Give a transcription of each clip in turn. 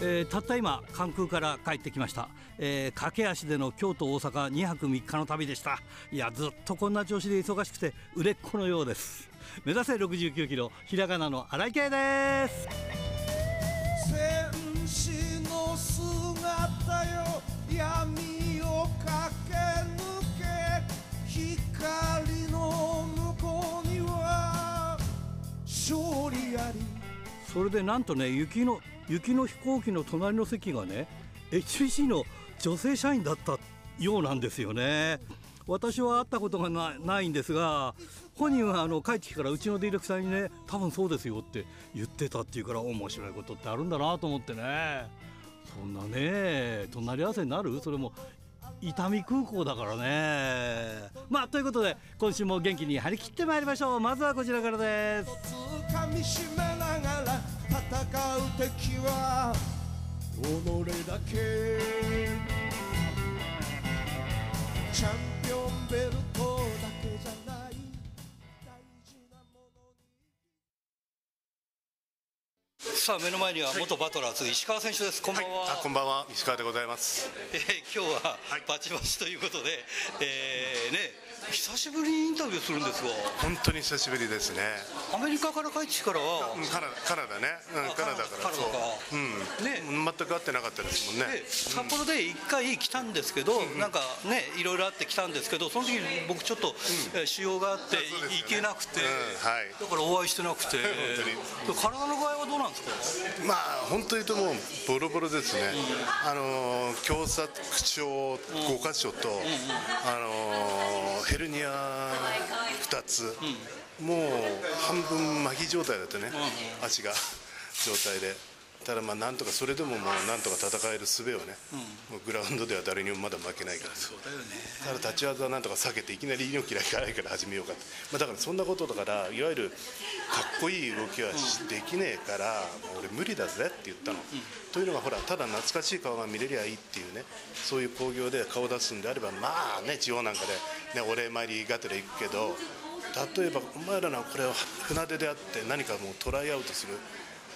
えー、たった今関空から帰ってきました、えー、駆け足での京都大阪2泊3日の旅でした。いやずっとこんな調子で忙しくて売れっ子のようです。目指せ69キロひらがなの荒井圭です。それでなんとね雪の雪の飛行機の隣の席がね HBC の女性社員だったようなんですよね。私は会ったことがないんですが本人はあの帰ってきてからうちのディレクターにね多分そうですよって言ってたっていうから面白いことってあるんだなと思ってね。そんなね隣り合わせになる？それも伊丹空港だからね。まあということで今週も元気に張り切ってまいりましょう。まずはこちらからです。戦う敵は己だけ。チャンピオンベルトさあ目の前には元バトラーズ、石川選手です。こんばんは、はい、こんばんは。石川でございます、えー、今日はバチバチということで、えー、ね久しぶりにインタビューするんですが。本当に久しぶりですね。アメリカから帰ってからは。カナカナダね、うん、カナダか。らそう、うん。ね、全く会ってなかったですもんね。札幌で一回来たんですけど、うん、なんかねいろいろあって来たんですけどその時に僕ちょっと、うん、腫瘍があって行けなくて、はい、だからお会いしてなくて。体の具合はどうなんですか？まあ本当に言うともうボロボロですね、あの狭窄症5箇所と、あのヘルニア2つ、もう半分麻痺状態だったね、足が状態で。ただまあなんとかそれでももうなんとか戦える術をね、もうグラウンドでは誰にもまだ負けないから。そうだよね。ただ立ち技はなんとか避けていきなり猪木らいかないから始めようかまあ、だからそんなことだからいわゆるかっこいい動きはできねえから、俺無理だぜって言ったの、というのがほらただ懐かしい顔が見れりゃいいっていうねそういう興行で顔出すんであればまあね地方なんかで、ね、お礼参りがてら行くけど例えばお前らのこれを船出であって何かもうトライアウトする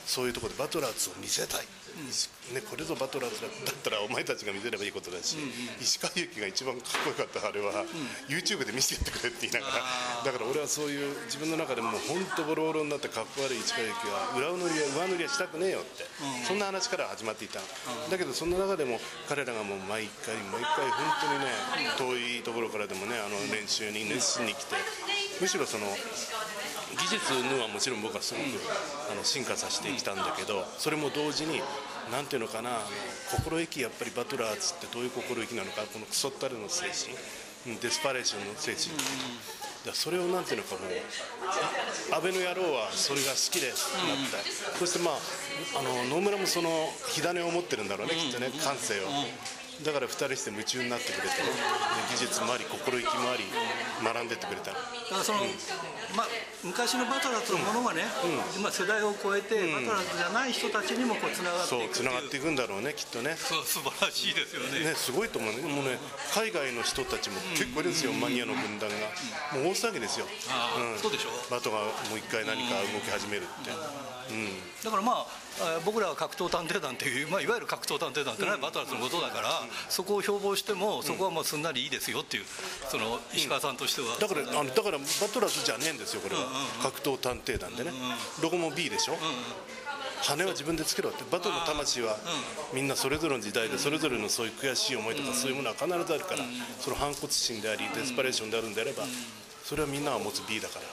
そういうところでバトラーズを見せたい、うん、ね、これぞバトラーズだったらお前たちが見せればいいことだし、うんうん、石川祐希が一番かっこよかったあれは、うん、YouTube で見せてやってくれって言いながらだから俺はそういう自分の中でも本当ボロボロになってかっこ悪い石川祐希は裏塗りは上塗りはしたくねえよって、うん、そんな話から始まっていた、だけどその中でも彼らがもう毎回毎回本当にね遠いところからでもねあの練習に熱心に来てむしろその技術のはもちろん僕はすごく、あの進化させてきたんだけどそれも同時に何ていうのかな心意気やっぱりバトラーズってどういう心意気なのかこのクソったるの精神デスパレーションの精神、だそれをなんていうのかもう安倍の野郎はそれが好きでなった、そしてまああの野村もその火種を持ってるんだろうね、きっとね感性を。だから2人して夢中になってくれて、技術もあり心意気もあり学んでってくれた。だからその、うん、まあ、昔のバトラーズのものがね、うん、今世代を超えて、バトラーズじゃない人たちにもこうつながっていくそうつながっていくんだろうねきっとね。そう素晴らしいですよね。ねすごいと思うね。もうね海外の人たちも結構ですよ、マニアの軍団が、もう大騒ぎですよ、うん、そうでしょバトがもう一回何か動き始めるって、うん、だからまあ僕らは格闘探偵団っていう、まあ、いわゆる格闘探偵団ってのはバトラーズのことだから、そこを標榜してもそこはもうすんなりいいですよっていうその石川さんとしては、だからあのだからバトラーズじゃねえんですよこれは、格闘探偵団でね、ロゴも B でしょ、羽は自分でつけろって。バトルの魂はみんなそれぞれの時代でそれぞれのそういう悔しい思いとかそういうものは必ずあるからその反骨心でありデスパレーションであるんであればそれはみんなが持つ B だから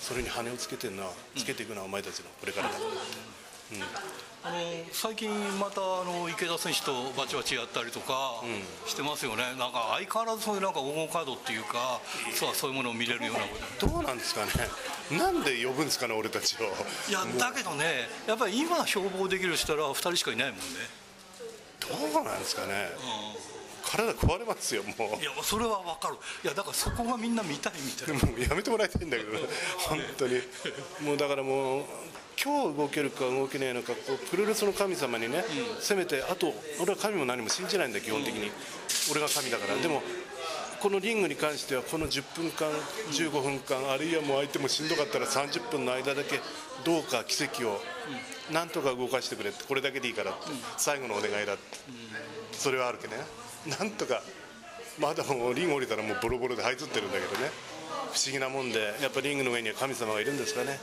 それに羽をつけてるのはつけていくのはお前たちのこれからだ。って。あの最近またあの池田選手とバチバチやったりとかしてますよね、うん、なんか相変わらずそういうなんか黄金カードっていうかそうそういうものを見れるような。ことどうなんですかね。なんで呼ぶんですかね俺たちを。いやだけどねやっぱり今標榜できる人は2人しかいないもんね。どうなんですかね、うん。体壊れますよもう。いやそれは分かる。いやだからそこがみんな見たいみたいな。もうやめてもらいたいんだけど 本当に。もうだからもう今日動けるか動けないのかこうプロレスの神様にね、うん、せめてあと俺は神も何も信じないんだ基本的に、俺が神だから、でもこのリングに関してはこの10分間15分間あるいはもう相手もしんどかったら30分の間だけどうか奇跡をなんとか動かしてくれってこれだけでいいからって最後のお願いだって。それはあるけどね。なんとかまだもうリング降りたらもうボロボロで這いつってるんだけどね。不思議なもんでやっぱリングの上には神様がいるんですかね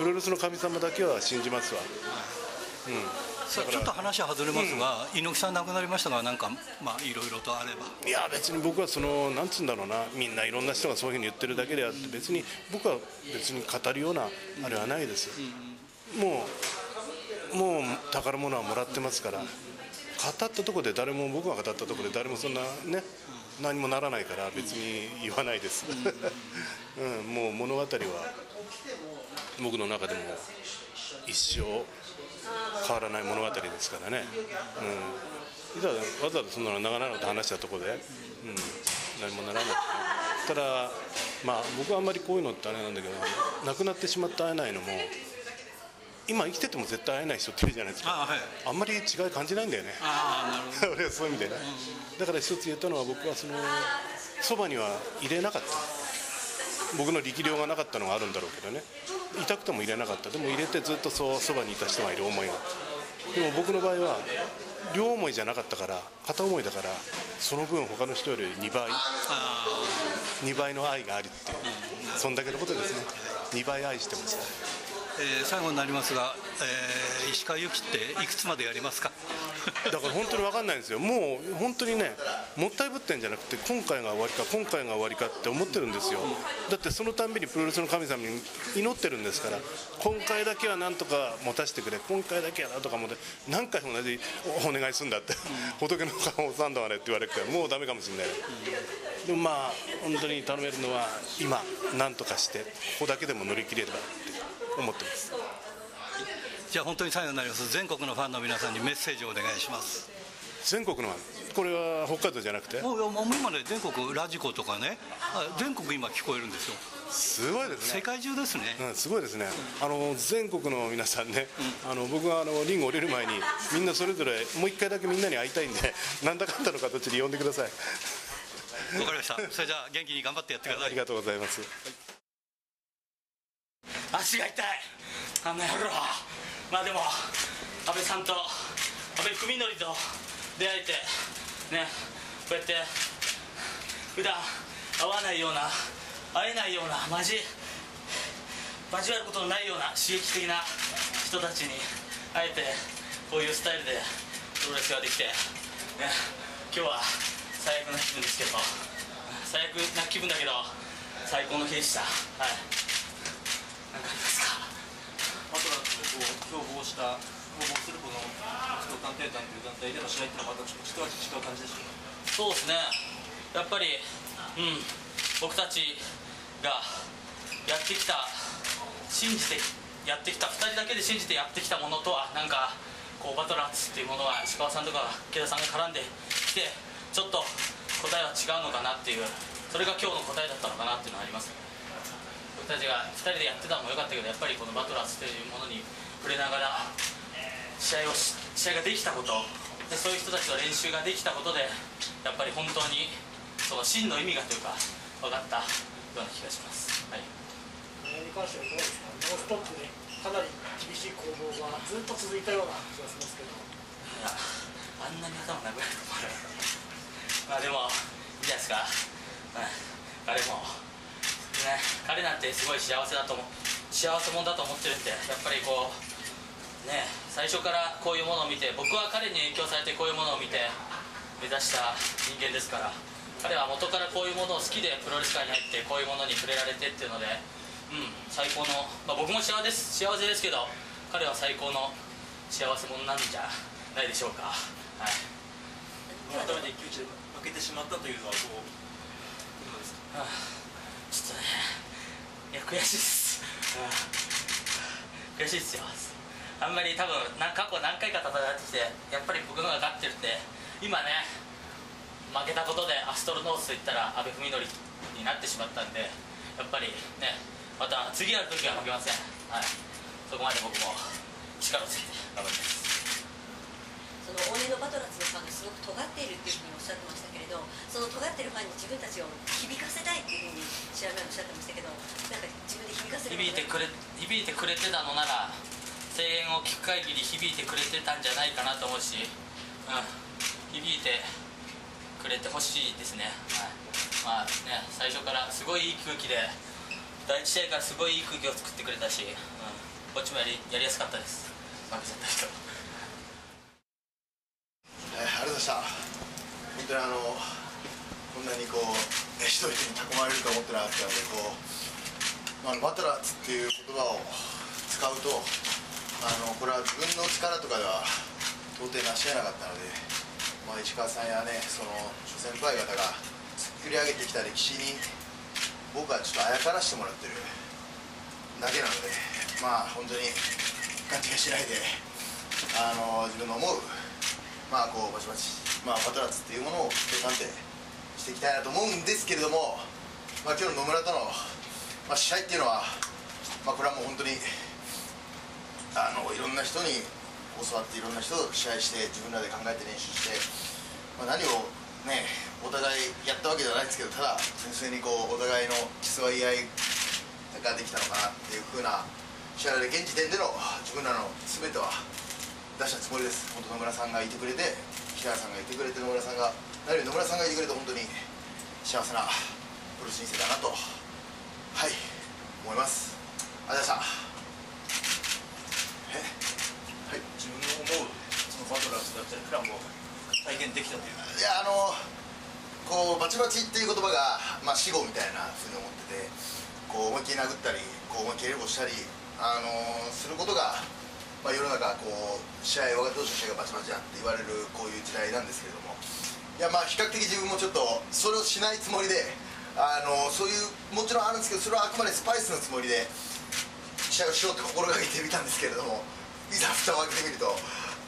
プロレスの神様だけは信じますわ。さあちょっと話は外れますが、猪木さん亡くなりましたがなんかまあいろいろとあれば。いや別に僕はそのなんつうんだろうな。みんないろんな人がそういうふうに言ってるだけであって別に僕は別に語るようなあれはないです。よ、もうもう宝物はもらってますから。語ったところで誰も僕が語ったところで誰もそんなね何もならないから別に言わないです、うん、もう物語は僕の中でも一生変わらない物語ですからね、うん、わざわざそんなの長々と話したところで、うん、何もならない、ただ、まあ、僕はあんまりこういうのってあれなんだけど亡くなってしまって会えないのも今生きてても絶対会えない人っているじゃないですか。あはい。あんまり違い感じないんだよね。俺はそういう意味でね、だから一つ言ったのは僕はそのそばには入れなかった。僕の力量がなかったのがあるんだろうけどね。痛くても入れなかった。でも入れてずっとそうそばにいた人がいる思いがでも僕の場合は両思いじゃなかったから片思いだからその分他の人より2倍あ2倍の愛がありっていう。そんだけのことですね。2倍愛してますーえー最後になりますが、えー石川由紀っていくつまでやりますか？だから本当に分かんないんですよ、もう本当にね、もったいぶってんじゃなくて、今回が終わりか、今回が終わりかって思ってるんですよ、だってそのたんびにプロレスの神様に祈ってるんですから、今回だけはなんとか持たせてくれ、今回だけはなんとか持て、何回も同じおお願いするんだって、仏の顔を三度はねって言われるから、もうだめかもしれない、でもまあ、本当に頼めるのは、今、なんとかして、ここだけでも乗り切れれば思ってます。じゃあ本当に最後になります。全国のファンの皆さんにメッセージをお願いします。全国のこれは北海道じゃなくて？もう今ね全国ラジコとかね。あ全国今聞こえるんですよ。すごいですね。世界中ですね、うん、すごいですね、あの全国の皆さんね、あの僕はあのリング降りる前に、みんなそれぞれもう一回だけみんなに会いたいんで、なんだかんだの形で呼んでください。わかりました。それじゃあ元気に頑張ってやってください。ありがとうございます。足が痛い。あの野郎まあでも安倍さんと安倍文則と出会えてねこうやって普段会わないような会えないような交交わることのないような刺激的な人たちに会えてこういうスタイルでプロレスができて、ね、今日は最悪な気分ですけど最悪な気分だけど最高の日でした。はい。何かありますか？マトラとこう標榜した標榜するこの活動探偵団という団体での試合っていうのはまたちょっと一味違う感じでしょうか？そうですね。やっぱりうん僕たちがやってきた信じてやってきた2人だけで信じてやってきたものとはなんかこうバトラーズっていうものは石川さんとか池田さんが絡んできてちょっと答えは違うのかなっていうそれが今日の答えだったのかなっていうのはあります。僕たちが2人でやってたのも良かったけどやっぱりこのバトラーズというものに触れながら試合をし試合ができたことでそういう人たちと練習ができたことでやっぱり本当にその真の意味がというか分かったような気がします、はい、に関してはどうですか、ノーストップでかなり厳しい攻防がずっと続いたような気がしますけど、い やあんなに頭殴られると思わなかった。まあでもいいじゃないですか、うん、彼もね彼なんてすごい幸せだと思う幸せ者だと思ってるんでやっぱりこうね最初からこういうものを見て僕は彼に影響されてこういうものを見て目指した人間ですから彼は元からこういうものを好きでプロレス界に入ってこういうものに触れられてっていうのでうん最高の、まあ、僕も幸せです幸せですけど彼は最高の幸せ者なんじゃないでしょうか。はい。改めて一騎打ちで負けてしまったというのはこうどうですか？はあちょっとねいや悔しいです、うん悔しいですよ。あんまり多分な過去何回か戦ってきてやっぱり僕のが勝ってるんで今ね負けたことでアストロノースといったら阿部文則になってしまったんでやっぱりねまた次やる時は負けません。はい。そこまで僕も力をつけて頑張ります。その往年のバトラーズのファンがすごく尖っているっていうふうにおっしゃってましたどその尖ってるファンに自分たちを響かせたいっていうふうに試合前おっしゃってましたけどなんか自分で響かせる響いてくれ響いてくれてたのなら声援を聞く限り響いてくれてたんじゃないかなと思うし、うん、響いてくれてほしいですね、はい、まあね最初からすごいいい空気で第一試合からすごいいい空気を作ってくれたし、うん、こっちもやりやりやすかったです。負けちゃった人。えーありがとうございました。本当にあのこんなにこう一人に囲まれると思ってなかったのでこう、まあ、バトラーズっていう言葉を使うとあのこれは自分の力とかでは到底成し得なかったので、まあ、市川さんやねその諸先輩方が作り上げてきた歴史に僕はちょっとあやからしてもらってるだけなのでまあ本当に勘違いしないであの自分の思うまあこうバチバチ、まあ、バトラーズっていうものを決定判定していきたいなと思うんですけれども、まあ、今日の野村との、まあ、試合っていうのは、まあ、これはもう本当にあのいろんな人に教わっていろんな人と試合して自分らで考えて練習して、まあ、何をねお互いやったわけじゃないですけどただ純粋にこうお互いの競い合いができたのかなっていうふうな試合で現時点での自分らの全ては出したつもりです。本当野村さんがいてくれて北原さんがいてくれて野村さんが何より野村さんがいてくれて本当に幸せなプロ人生だなとはい思います。ありがとうございました。え？はい自分の思うそのバトラーズだったりクラムを体験できたという。いやあのこうバチバチっていう言葉が、まあ、死語みたいなふうに思っててこう思いっきり殴ったりこう思いっきりエルボしたり、あのすることが、まあ、世の中こう試合若手同士の試合がバチバチだって言われるこういう時代なんですけれども。いやまあ比較的自分もちょっとそれをしないつもりであのそういうもちろんあるんですけどそれはあくまでスパイスのつもりで試合をしようって心がけてみたんですけれどもいざ蓋を開けてみると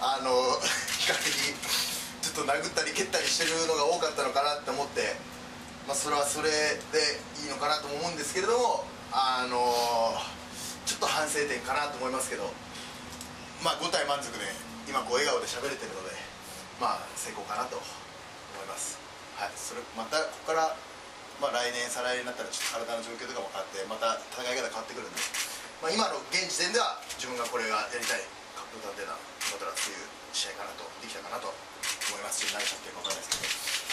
あの比較的ちょっと殴ったり蹴ったりしてるのが多かったのかなって思って、まあ、それはそれでいいのかなと思うんですけれどもあのちょっと反省点かなと思いますけど。まあ5体満足で今こう笑顔で喋れてるのでまあ成功かなと思います。はい。それまたここからまあ来年再来年になったらちょっと体の状況とかも変わってまた戦い方変わってくるんで、まあ、今の現時点では自分がこれがやりたい格闘探偵団バトラーっていう試合かなとできたかなと思います。し何しちゃってるか分かんないです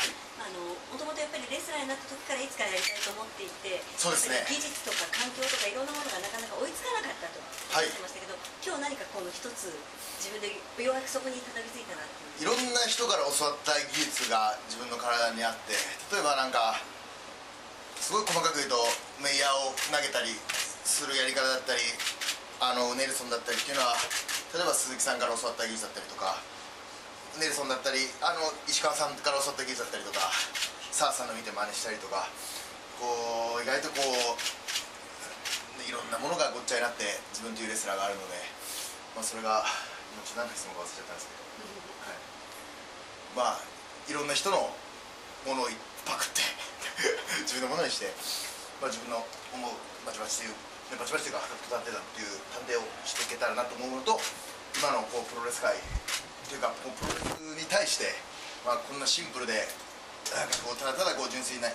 けど。はい。あのもともとやっぱりレスラーになった時からいつかやりたいと思っていてそうですね。技術とか環境とかいろんなものがなかなか追いつかなかったとおっしゃってましたけど、今日何かこの一つ自分でようやくそこにたどり着いたなっていういろんな人から教わった技術が自分の体にあって例えばなんかすごい細かく言うとメイヤーを投げたりするやり方だったりあのネルソンだったりっていうのは例えば鈴木さんから教わった技術だったりとかネルソンだったりあの石川さんから教わった技術だったりとかサーさんの見て真似したりとかこう意外とこういろんなものがごっちゃになって自分というレスラーがあるので、まあ、それが今ちょっと何の質問か忘れちゃったんですけど、はい、まあいろんな人のものをパクって 自分のものにして、まあ、自分の思うバチバチというバチバチというか探偵だっていう探偵をしていけたらなと思うのと今のこうプロレス界というかこうプロレスに対して、まあ、こんなシンプルでなんかこうただただこう純粋な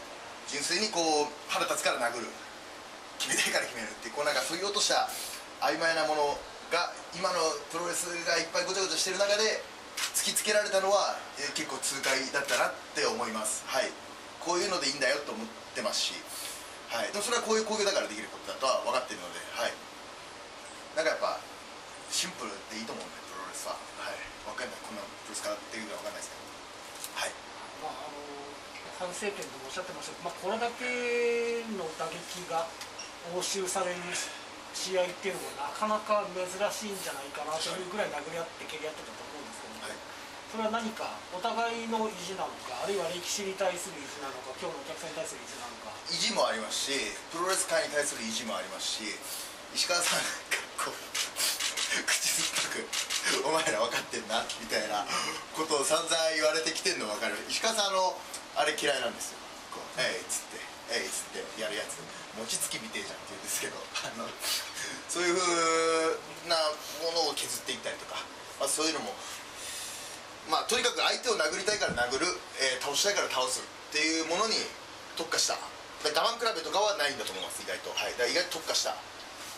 純粋にこう腹立つから殴る決めたいから決めるってこうなんかそういう落とした曖昧なものが今のプロレスがいっぱいごちゃごちゃしてる中で突きつけられたのは、えー結構痛快だったなって思います。はい。こういうのでいいんだよと思ってますし、はい、でもそれはこういう工業だからできることだとは分かってるのではい。なんかやっぱシンプルでいいと思うんでプロレスは。はい。分かんないこんなプロレスかっていうのは分かんないですけど。はい。まあ、あの反省点ともおっしゃってましたけど、まあ、これだけの打撃が応酬される試合っていうのはなかなか珍しいんじゃないかなというぐらい殴り合って蹴り合ってたと思うんですけども、はい。それは何かお互いの意地なのかあるいは歴史に対する意地なのか今日のお客さんに対する意地なのか。意地もありますしプロレス界に対する意地もありますし石川さんがこう口酸っぱく「お前ら分かってんな」みたいなことを散々言われてきてんの分かる。石川さんあのあれ嫌いなんですよ。こう「えい」っつって「えい」っつってやるやつ。餅つきみてえじゃんって言うんですけどあのそういうふうなものを削っていったりとか、まあ、そういうのもまあとにかく相手を殴りたいから殴る、えー倒したいから倒すっていうものに特化した。我慢比べとかはないんだと思います意外と。はい。だ意外と特化した。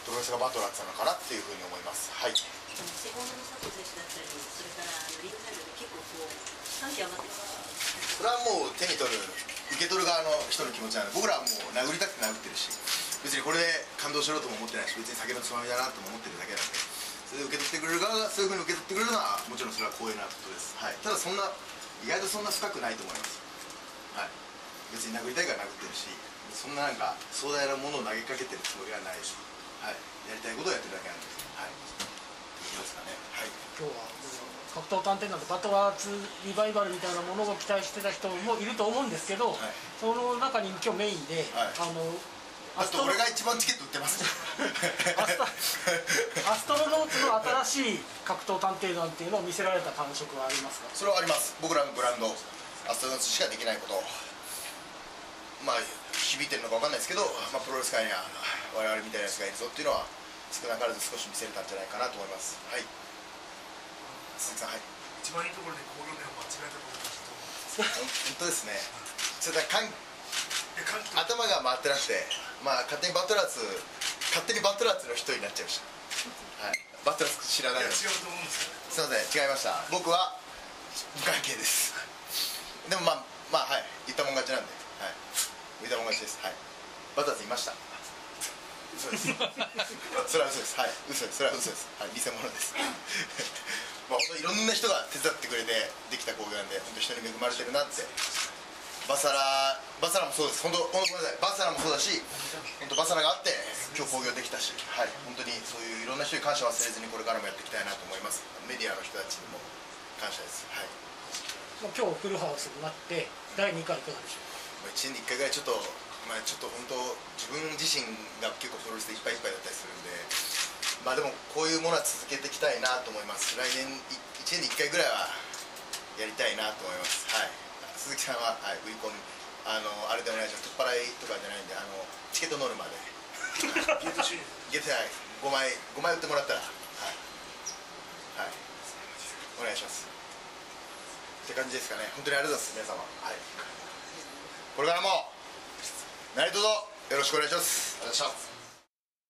プロレスがバトラーってたのかなっていうふうに思います。はい。セコンドの佐藤選手だったりそれからリングサイドで結構こう感極まってますそれはもう手に取る受け取る側の人の気持ちなので僕らはもう殴りたくて殴ってるし別にこれで感動しろとも思ってないし別に酒のつまみだなとも思ってるだけなんでそれで受け取ってくれる側がそういうふうに受け取ってくれるのはもちろんそれは光栄なことです、はい、ただそんな意外とそんな深くないと思います、はい、別に殴りたいから殴ってるしそんななんか壮大なものを投げかけてるつもりはないし、はい、やりたいことをやってるだけなんです。はい。いいですかね。はい。今日は格闘探偵なんでバトラーズリバイバルみたい。なものを期待してた人もい。ると思うんですけど、はい。その中に今日メインで、はい。あのだって俺が一番チケット売ってますアスアストロノーツの新しい。格闘探偵団ってい。うのを見せられた感触はありますかそれはあります僕らのブランドアストロノーツしかできない。ことまあ響いてるのか分かんないですけど、まあ、プロレス界には我々みたいなやつがいるぞっていうのは少なからず少し見せれたんじゃないかなと思います。はい。鈴木さんはい。一番いいところで工業年を間違えたこと思います本当ですね。それだかん頭が回ってなくてまあ勝手にバトラーズ勝手にバトラーズの人になっちゃいました。はい。バトラーズ知らないのに。いや違うと思うんですよね。すいません違いました。僕は無関係です。でもまあまあはい。言ったもん勝ちなんで。はい言ったもん勝ちです。はい。バターズいました。嘘です。それは嘘です。はい。嘘です。それは嘘です。はい。偽物です。まあ本当いろんな人が手伝ってくれてできた工業なんで本当人に恵まれてるなって。バサラバサラもそうです。本当本当ごめんなさい。バサラもそうだし本当バサラがあって今日興行できたし。はい。本当にそういういろんな人に感謝忘れずにこれからもやっていきたいなと思います。メディアの人たちにも感謝です。はい。今日フルハウスになって第2回いかがでしょまあ1年に1回ぐらいちょっとまあちょっと本当自分自身が結構プロレスでいっぱいいっぱいだったりするんでまあでもこういうものは続けていきたいなと思います。来年1年に1回ぐらいはやりたいなと思います。はい。鈴木さんは、はい、ウィコンあのあれでお願いします。取っ払いとかじゃないんであのチケットノルマで。ゲート収入。ゲットはい。5枚5枚売ってもらったら。はい。はい。お願いします。って感じですかね。本当にありがとうございます皆様。はいこれからも何卒よろしくお願いします。ありがとうございま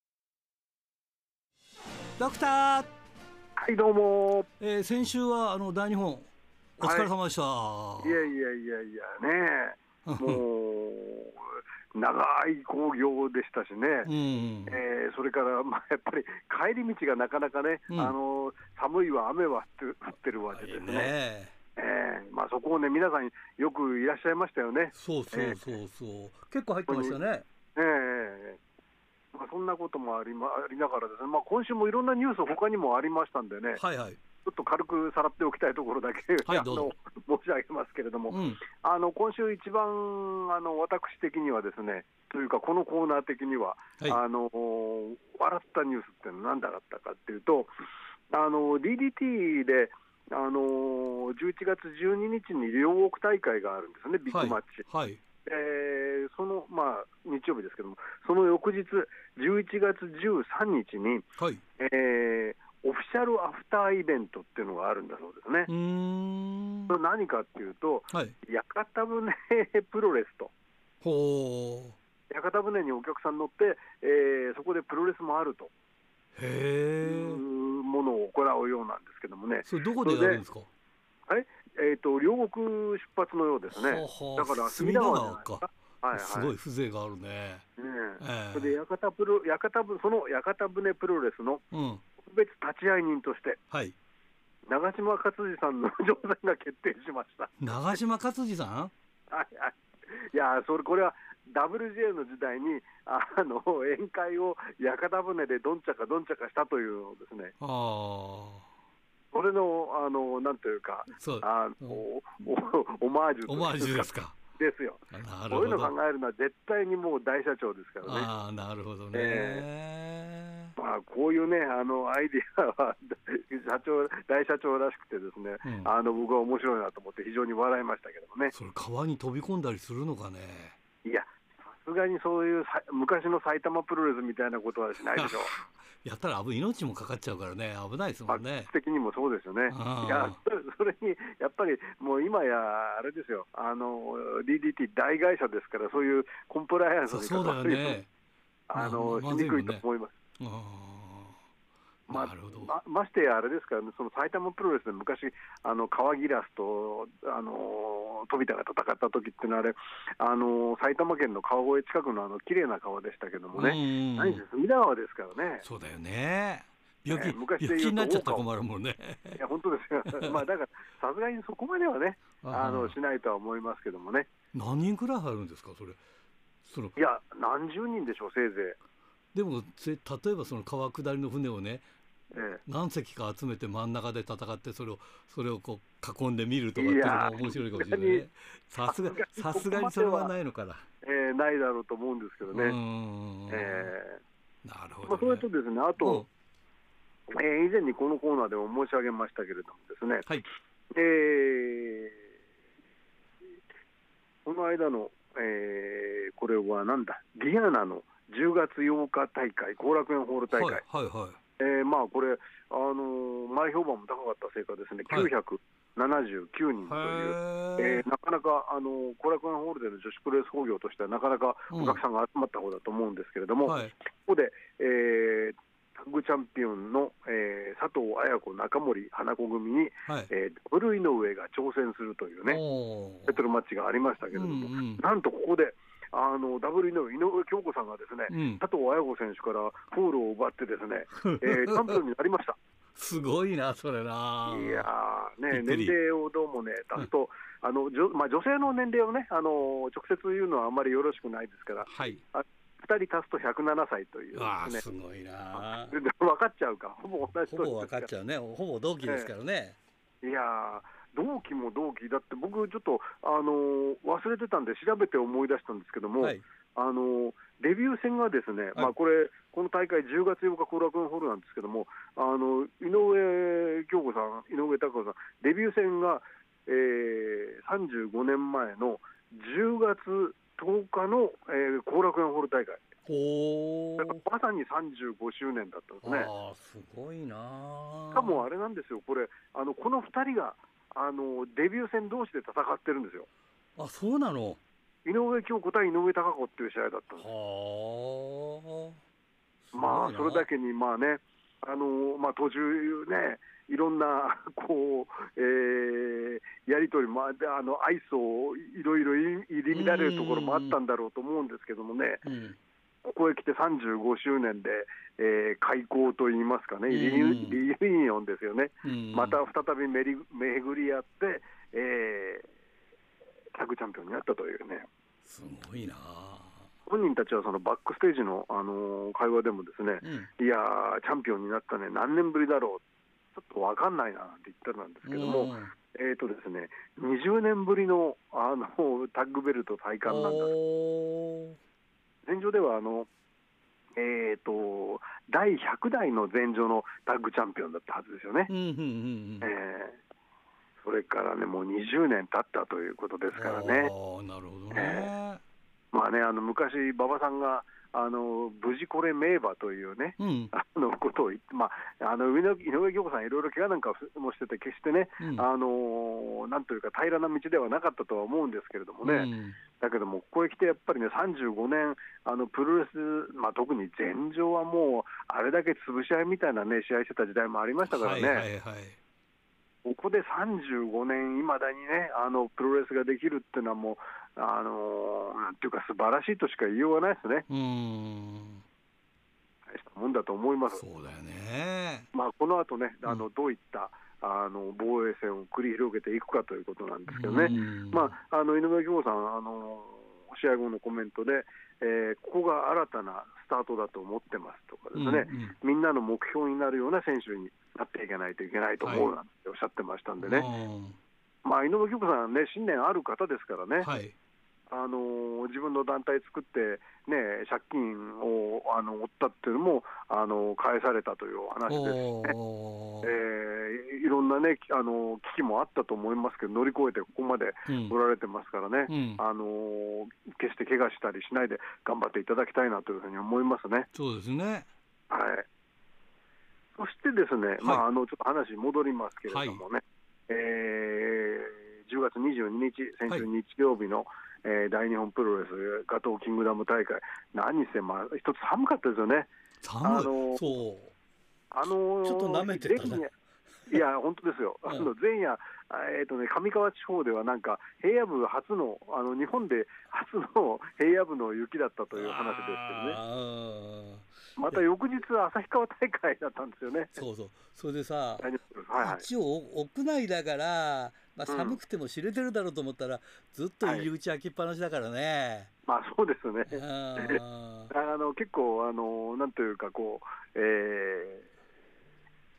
したドクター、はい、どうも。えー先週はあの大日本お疲れ様でした、いやいやいやいやね、もう長い興行でしたしね、うん。えーそれから、まあ、やっぱり帰り道がなかなかね、うん。あの寒いわ、雨は降って降ってるわけですね、ねえーまあ、そこをね、皆さんよくいらっしゃいましたよね。そうそうそうそう、結構入ってましたね。ええまあ、そんなこともあり,、ま、ありながらですね、まあ、今週もいろんなニュース、他にもありましたんでね、はいはい。ちょっと軽くさらっておきたいところだけ、あはいどうぞ。の申し上げますけれども、うん。あの今週一番あの私的にはですねというかこのコーナー的には、はい。あの笑ったニュースってのは何だったかっていうとあの DDT であの11月12日に両国大会があるんですねビッグマッチ。はい。えーその、まあ、日曜日ですけども、その翌日、11月13日に、はい。えーオフィシャルアフターイベントっていうのがあるんだそうですね。う。ーん。何かっていうと、はい。屋形船プロレスと、ほう。屋形船にお客さん乗って、えーそこでプロレスもあると。へえものを行うようなんですけどもね、それどこでやるんですか？えー、と両国出発のようですね、はあはあだから隅田川か。はいはい、すごい風情があるね。ねえ。えそれで屋形プロ屋形ぶその屋形船プロレスのうん。特別立ち会い人として、はい。長嶋勝次さんの 乗船が決定しました。長嶋勝次さん？はいはい、いやそれこれは WJ の時代にあの宴会を屋形船でどんちゃかどんちゃかしたというのですね、ああそれのあのなんというか、そう。あのおおオマージュオマージュですか。ですよ。なるこうほどいうの考えるのは絶対にもう大社長ですからね。ああなるほどね、えまあ、こういうね、あのアイディアは 社長大社長らしくてですね、うん。あの僕は面白いなと思って非常に笑いましたけどもね。それ川に飛び込んだりするのかね。いや、さすがにそういうさ昔の埼玉プロレスみたいなことはしないでしょう。やったら危命もかかっちゃうからね。危ないですもんね。質的にもそうですよね。いやそれにやっぱりもう今やあれですよ。あの DDT 大会社ですからそういうコンプライアンスに関わるね。あの、ましにくいと思います。あまあなるほど。まましてやあれですからね、その埼玉プロレスで昔、あの川ギラスとあの飛田が戦った時っていうのはあれ、あの埼玉県の川越近くのあの綺麗な川でしたけどもね、うん何せ隅田川ですからね。そうだよね。病気、えー昔になっちゃったら困るもんね。いや本当ですよ、まあだからさすがにそこまではね、あのしないとは思いますけどもね、何人くらい入るんですかそれ？そのいや、何十人でしょう、せいぜでもせ例えばその川下りの船をね何隻か集めて真ん中で戦ってそれをそれをこう囲んでみるとかっていうのも面白いかもしれないね。さすがさすがにそれはないのかな。ええーないだろうと思うんですけどね。うーなるほーまあ、そど、ねれとですね、あと、えー以前にこのコーナーでも申し上げましたけれどもですね、はい。えーこの間の、えーこれはなんだ、ディアナの10月8日大会、後楽園ホール大会、はいはいはいえーまあこれ、あのー前評判も高かったせいかですね、はい。979人という、えへー。なかなか、あの後楽園ホールでの女子プロレス興行としては、なかなかお客さんが集まった方だと思うんですけれども、はい。ここで、えータッグチャンピオンの、えー佐藤綾子、中森花子組に、はい。えーダブル井上が挑戦するというね、おー。タイトルマッチがありましたけれども、うんうん。なんとここで、あのダブル井上、京子さんがですね、うん。佐藤綾子選手からフォールを奪って、ですね、えーチャンピオンになりました。すごいなそれな。いやーね、年齢をどうもね、出すと、あのじょまあ、女性の年齢をね、あの直接言うのはあんまりよろしくないですから、はい。2人足すと107歳というね、すごいな。で分かっちゃうか、ほぼ同じほぼ年ですか分かっちゃうね。ほぼ同期ですからね、いやー、同期も同期、だって僕、ちょっと、あのー忘れてたんで、調べて思い出したんですけども、はい。あのーデビュー戦がですね、まあ、これ、この大会、10月8日、後楽園ホールなんですけども、あの井上京子さん、井上孝子さん、デビュー戦が、えー、35年前の10月10日の、えー後楽園ホール大会、ほだからまさに35周年だったんですね。ああすごいなしかもあれなんですよ、これ、あのこの2人があのデビュー戦同士で戦ってるんですよ。あそうなの？井上京子対井上貴子っていう試合だったんです。はあ。まあ、それだけけに、まあね、あのまあ、途中ね、いろんな こう、えーやり取りもあの愛想をいろいろ入り乱れるところもあったんだろうと思うんですけどもね、うんここへ来て35周年で、えー開校といいますかね、リユニオンですよね。うん。また再びめり巡り合って、えータッグチャンピオンになったというね、すごいな。本人たちはそのバックステージの、あのー会話でもですね、うん。いやー、チャンピオンになったね、何年ぶりだろう、ちょっと分かんないなって言ったらなんですけども、うん。えーとですね、20年ぶりのあのタッグベルト体感なんだ、前場ではあの、えー、と第100代の前場のタッグチャンピオンだったはずですよね。それからね、もう20年経ったということですからね、なるほどね、まあね、あの昔、馬場さんが、あの無事これ名馬というね、うん。あのことを言って、まあ、あの井上井上京子さん、いろいろ怪我なんかもしてて、決してね、うん。あのなんというか、平らな道ではなかったとは思うんですけれどもね、うん。だけども、ここへ来てやっぱりね、35年、あのプロレス、まあ、特に前場はもう、あれだけ潰し合いみたいなね、試合してた時代もありましたからね。はいはいはい。ここで35年、いまだにね、あのプロレスができるっていうのは、もう、あのなんていうか、素晴らしいとしか言いようがないですね、うん。大したもんだと思います。そうだよね。まあ、この後ね、あのどういったあの防衛戦を繰り広げていくかということなんですけどね、うん。まあ、あの井上京子さん、あの試合後のコメントで、えーここが新たなスタートだと思ってますとかですね、うんうん。みんなの目標になるような選手になっていかないといけないと思うなんておっしゃってましたんでね、うん。まあ、井上京子さんはね、信念ある方ですからね、はいあの自分の団体作って、ね、借金をあの負ったっていうのもあの返されたというお話ですね。えーいろんなね、きあの危機もあったと思いますけど、乗り越えてここまでうん。おられてますからね、うん。あの決して怪我したりしないで頑張っていただきたいなというふうに思いますね。そうですね。はい、そしてですね、まあ、あのちょっと話戻りますけれどもね、えー10月22日、先週日曜日の、えー大日本プロレスガトーキングダム大会、何せ、まあ、一つ寒かったですよね。寒い、あのそう。あのーちょっと舐めてたね。いや、本当ですよ、あの前夜、えーとね、上川地方ではなんか、平野部初の、あの日本で初の平野部の雪だったという話ですけどね、あまた翌日、旭川大会だったんですよね。ーそうそう。それでさ、はいはい。一応屋内だから、まあ、うん寒くても知れてるだろうと思ったら、ずっと入り口開きっぱなしだからね。まあそうですね。あ あの結構あのなんというかこう、え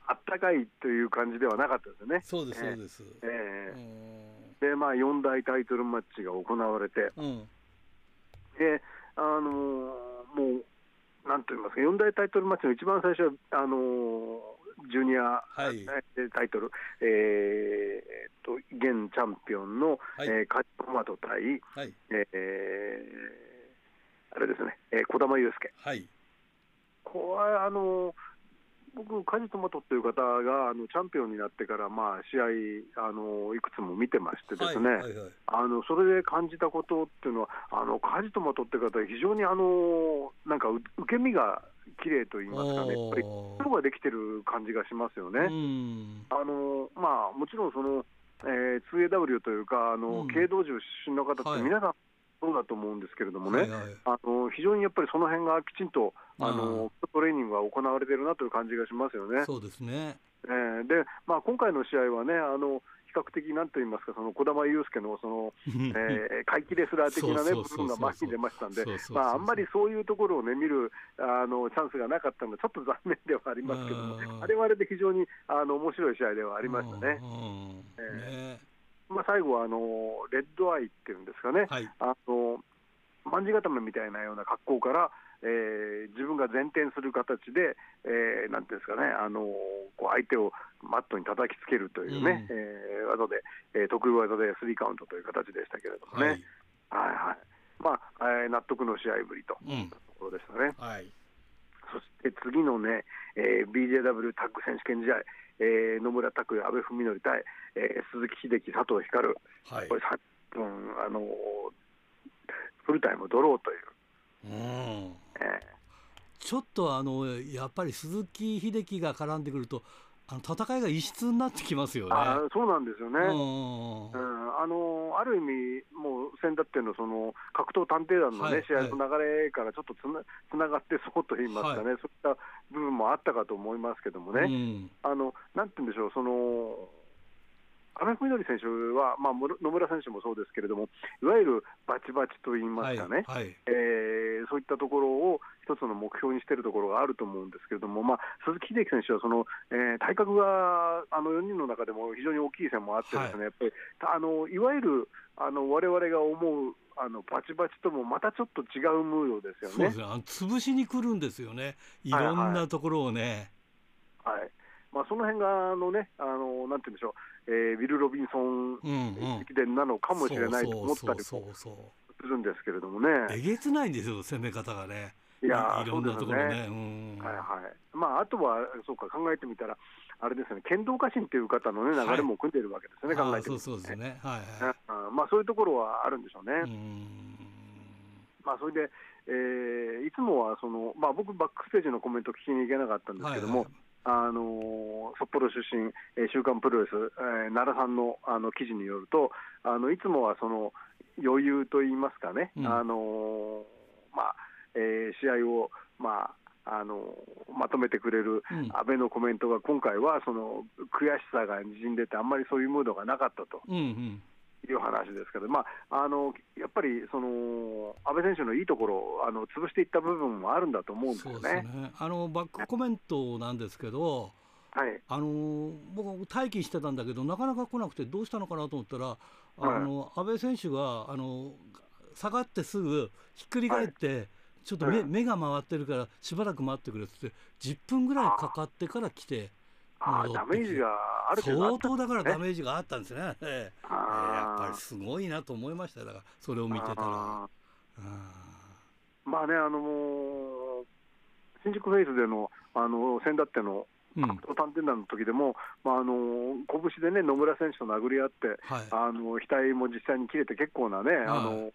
ー、あったかいという感じではなかったですよね。そうです、そうです。えーでまあ四大タイトルマッチが行われて、うん。であのーもうなんと言いますか四大タイトルマッチの一番最初はあのージュニア、はいえータイトル、えーっと現チャンピオンの、はいえーカジトマト対、はい。えーあれですね、えー、児玉悠介。はい。これあの僕、カジトマトっていう方があのチャンピオンになってから、まあ、試合あのいくつも見てましてですね、はいはいはいあのそれで感じたことっていうのは、あのカジトマトって方は非常にあのなんかう受け身が綺麗と言いますかね、やっぱり色ができてる感じがしますよね。うん。あのまあ、もちろんその、えー 2AW というか、あのうん軽道場出身の方ってはい皆さんそうだと思うんですけれどもね、はいはいあの非常にやっぱりその辺がきちんとああのトレーニングが行われてるなという感じがしますよね。そうですね。えーで、まあ、今回の試合はね、あの比較的なんと言いますか、その児玉悠介のその、えー、怪奇レスラー的な、ね、部分が前に出ましたんでまあ、あんまりそういうところを、ね、見るあのチャンスがなかったので、ちょっと残念ではありますけどもうん、あれはあれで非常にあの面白い試合ではありましたね。うんえまあ、最後はあのレッドアイっていうんですかね、はい。あの卍固めみたいなような格好から、えー自分が前転する形で、えーなんていうんですかね、あのこう相手をマットに叩きつけるというね、うん。えー技で、えー得意技でスリーカウントという形でしたけれどもね、はい。はいはい。まあえー納得の試合ぶりとうん。いうところでしたね。はい。そして次のね、えー BJW タッグ選手権試合、えー野村拓也、阿部文則対、えー鈴木秀樹、佐藤光、はい。これ30分、あのーフルタイムドローという、うん。えちょっとあのやっぱり鈴木秀樹が絡んでくるとあの戦いが異質になってきますよね。あーそうなんですよね。うん。うん。あのーある意味、もう先だってのその格闘探偵団の、ねはい試合の流れからちょっとつなつながってそうと言いますかね、はそういった部分もあったかと思いますけどもね、うん。あのなんて言うんでしょう、その阿部文則選手は、まあ、む野村選手もそうですけれども、いわゆるバチバチと言いますかね、はいはいえーそういったところを一つの目標にしているところがあると思うんですけれども、まあ、鈴木秀樹選手はその、えー体格があの4人の中でも非常に大きい線もあってですね、やっぱりあのいわゆるあの我々が思うあのバチバチともまたちょっと違うムードですよね。そうですね。潰しに来るんですよね。いろんなところをね。はいまあ、その辺があの、ね、あのなんて言うんでしょう、えーウィル・ロビンソン駅伝なのかもしれないと思ったりもするんですけれどもね。えげつないんですよ攻め方がね。いやーいろんなところそうでね。うんはいはいまあ、あとは、そうか、考えてみたら、あれですよね、剣道家臣という方の、ね、流れも組んでるわけですよね、あ考えてみたらーそうそうですね。はいはい。うんまあ、そういうところはあるんでしょうね。うんまあ、それで、えーいつもはその、まあ、僕、バックステージのコメント聞きに行けなかったんですけども、あのー札幌出身、えー週刊プロレス、えー奈良さんのあの記事によると、あのいつもはその余裕といいますかね、うんあのーまあえー試合を、まああのーまとめてくれるうん安倍のコメントが、今回はその悔しさがにじんでて、あんまりそういうムードがなかったと。うんうん。いう話ですけど、まあ、あのやっぱりその安倍選手のいいところをあの潰していった部分もあるんだと思うんですよね。ね。あのバックコメントなんですけど、はい、あの僕待機してたんだけどなかなか来なくてどうしたのかなと思ったら、あの安倍選手があの下がってすぐひっくり返って、ちょっと目,、うん目が回ってるからしばらく待ってくれっつって10分ぐらいかかってから来てあダメージがある相当だからダねメージがあったんですね。ええ。やっぱりすごいなと思いましたよだからそれを見てたら。まあね、あの新宿フェイスでのあの先だってのうん。格闘探偵団の時でも、まあ、あの拳でね野村選手と殴り合って、はい。あの額も実際に切れて結構なね、あの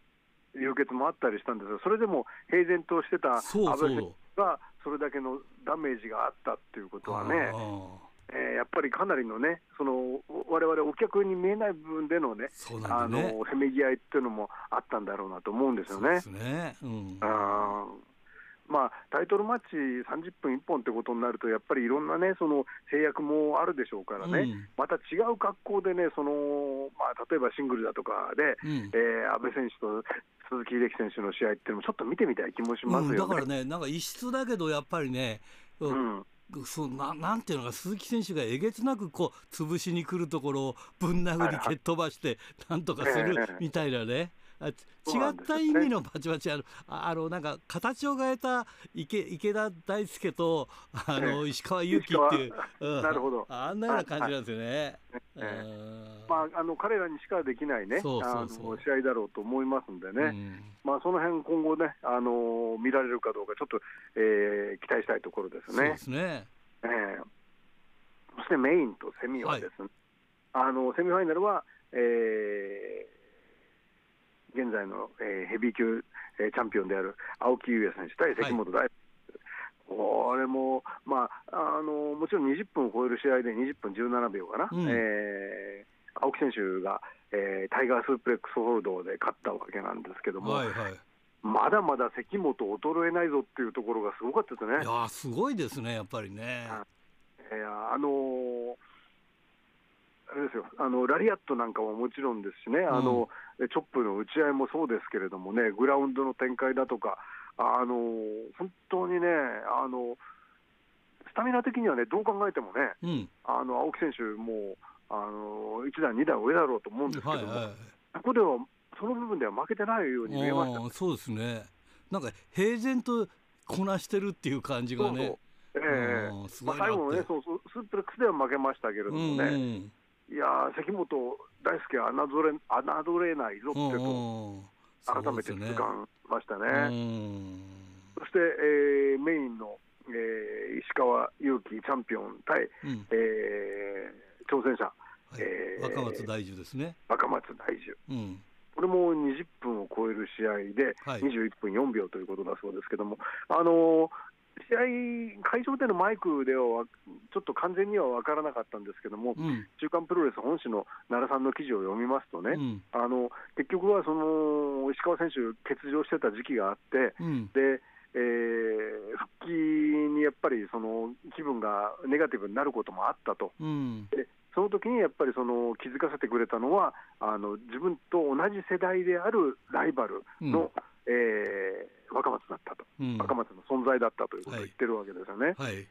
流血もあったりしたんですが、それでも平然としてた安倍選手がそれだけのダメージがあったっていうことはね、あえーやっぱりかなりのね、その我々お客に見えない部分でのね、そうあのせめぎ合いっていうのもあったんだろうなと思うんですよね。そうで。すね。うん。あー。まあ、タイトルマッチ30分1本ってことになると、やっぱりいろんなね、その制約もあるでしょうからね、うん。また違う格好でね、そのまあ、例えばシングルだとかで、うん。えー安倍選手と鈴木秀樹選手の試合っていうのも、ちょっと見てみたい気もしますうん、よね。だからね、なんか異質だけど、やっぱりね、うんそうななんていうのか、鈴木選手がえげつなくこう潰しに来るところをぶん殴り蹴っ飛ばして、なんとかするええみたいなね。あ違った意味のバチバチあのああのなんか形を変えた池池田大輔とあのええ。石川祐希っていう、うん。なるほど。あんなような感じなんですよね。まあ、あの彼らにしかできないねそうそうそう。試合だろうと思いますんでね、うん。まあ、その辺今後ね、あの見られるかどうか、ちょっと、えー期待したいところですね。そうで。すね。ええ。そしてメインとセミはですね、あのセミファイナルは、えー現在の、えーヘビー級、えーチャンピオンである青木優也選手対関本大、これも、まああの、もちろん20分を超える試合で20分17秒かな、うんえー青木選手が、えータイガースープレックスホールドで勝ったわけなんですけども、はいはい。まだまだ関本衰えないぞっていうところがすごかったですね。いやーすごいですねやっぱりね。いやあのーあれですよあのラリアットなんかももちろんですしね、あのチョップの打ち合いもそうですけれどもね、グラウンドの展開だとか、あのー本当にねあの、スタミナ的にはね、どう考えてもね、うん。あの青木選手もあの1段、2段上だろうと思うんですけども、はいはい。ここではその部分では負けてないように見えましたそうですね。なんか平然とこなしてるっていう感じがそうそうね。ええうんすまあ、最後のね、そうそうスープレックスでは負けましたけれどうもね。んうん。いやー、関本大輔は侮れ侮れないぞってうんと、うん。改めて痛感しましたね。うん。そして、えーメインの、えー石川祐希チャンピオン対、うん。えー挑戦者、はいえー若松大樹ですね。若松大樹、うん。これも20分を超える試合で、はい21分4秒ということだそうですけども、あのー試合、会場でのマイクではちょっと完全には分からなかったんですけども、うん。週刊プロレス本誌の奈良さんの記事を読みますとね、うん。あの結局はその石川選手、欠場してた時期があって、うん。でえー復帰にやっぱりその気分がネガティブになることもあったと、うん。でその時にやっぱりその気づかせてくれたのは、あの自分と同じ世代であるライバルの、えー若松だったと、うん。若松の存在だったということを言ってるわけですよね。はい。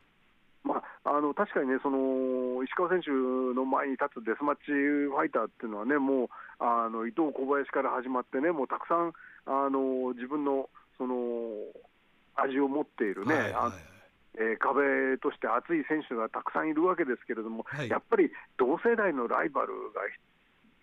まあ、あの確かにね、その石川選手の前に立つデスマッチファイターっていうのはね、もうあの伊藤、小林から始まってね、もうたくさんあの自分のその味を持っているね、はいはあえー壁として熱い選手がたくさんいるわけですけれども、はいやっぱり同世代のライバルが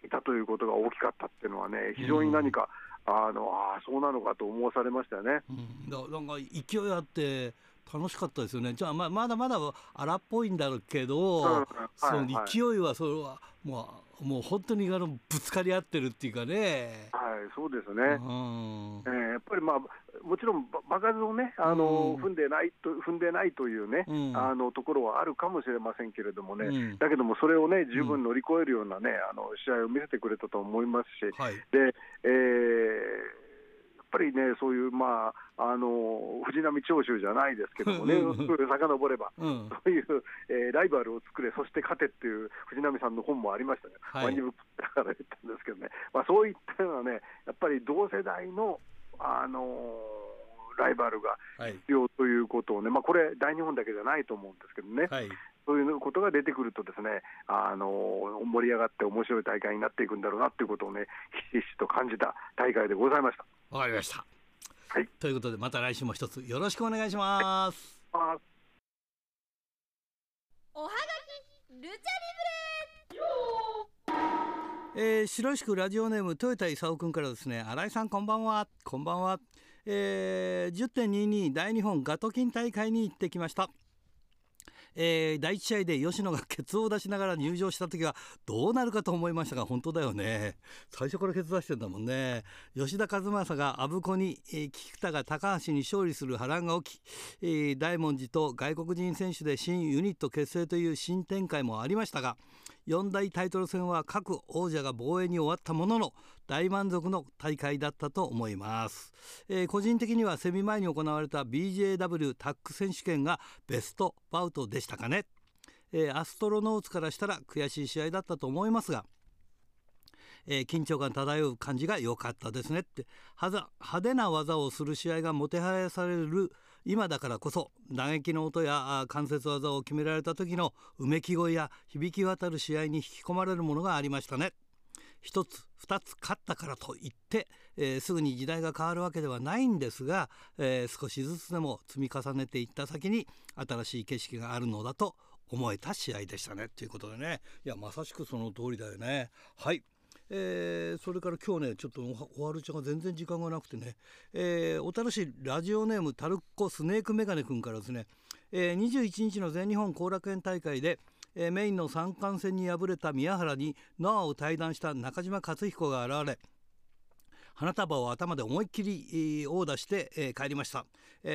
いたということが大きかったっていうのはね、非常に何か、あのあそうなのかと思わされましたね。うん。だなんか勢いあって楽しかったですよね。じゃあまあまだまだ荒っぽいんだろうけど、うんそのはいはい勢いはそれはもうもう本当にあのぶつかり合ってるっていうかね。はい、そうですね。うん。えーやっぱり、まあ、もちろんば場数をねあの、うん踏んでないと踏んでないというね、うんあのところはあるかもしれませんけれどもね、うんだけどもそれをね十分乗り越えるようなね、あの試合を見せてくれたと思いますし、はい。でえーぱりね、そういう、まあ、あの藤波長州じゃないですけどもね、うん遡れば、うん。そういう、えーライバルを作れ、そして勝てっていう藤波さんの本もありましたね、はいワニブックだから言ったんですけどね、まあ、そういったようなね、やっぱり同世代の、あのーライバルがはい。必要ということをね、まあ、これ、大日本だけじゃないと思うんですけどね、はい。そういうことが出てくると、ですね、あのー盛り上がって面白い大会になっていくんだろうなっていうことをね、ひしひしと感じた大会でございました。わかりました。はい。ということでまた来週も一つよろしくお願いします。あおはがきルチャリブえー、白石区ラジオネーム豊田勲君からですね新井さんこんばんはこんばんは、えー、10.22大日本ガトキン大会に行ってきましたえー第1試合で吉野がケツを出しながら入場した時はどうなるかと思いましたが本当だよね。最初からケツ出してんだもんね。吉田和正が阿武子に、えー菊田が高橋に勝利する波乱が起き、えー大文字と外国人選手で新ユニット結成という新展開もありましたが四大タイトル戦は各王者が防衛に終わったものの大満足の大会だったと思います、えー個人的にはセミ前に行われた BJW タック選手権がベストバウトでしたかね、えーアストロノーツからしたら悔しい試合だったと思いますがえー緊張感漂う感じが良かったですねって。派手な技をする試合がもてはやされる今だからこそ打撃の音や関節技を決められた時のうめき声や響き渡る試合に引き込まれるものがありましたね。一つ二つ勝ったからといって、えーすぐに時代が変わるわけではないんですが、えー少しずつでも積み重ねていった先に新しい景色があるのだと思えた試合でしたねということでねいやまさしくその通りだよねはい。えーそれから今日ねちょっとおおはるちゃんが全然時間がなくてね、えー、小樽市ラジオネームタルッコスネークメガネ君からですね、えー21日の全日本後楽園大会で、えーメインの三冠戦に敗れた宮原にノアを対談した中島克彦が現れ花束を頭で思いっきり、えーオーダーして、帰りました、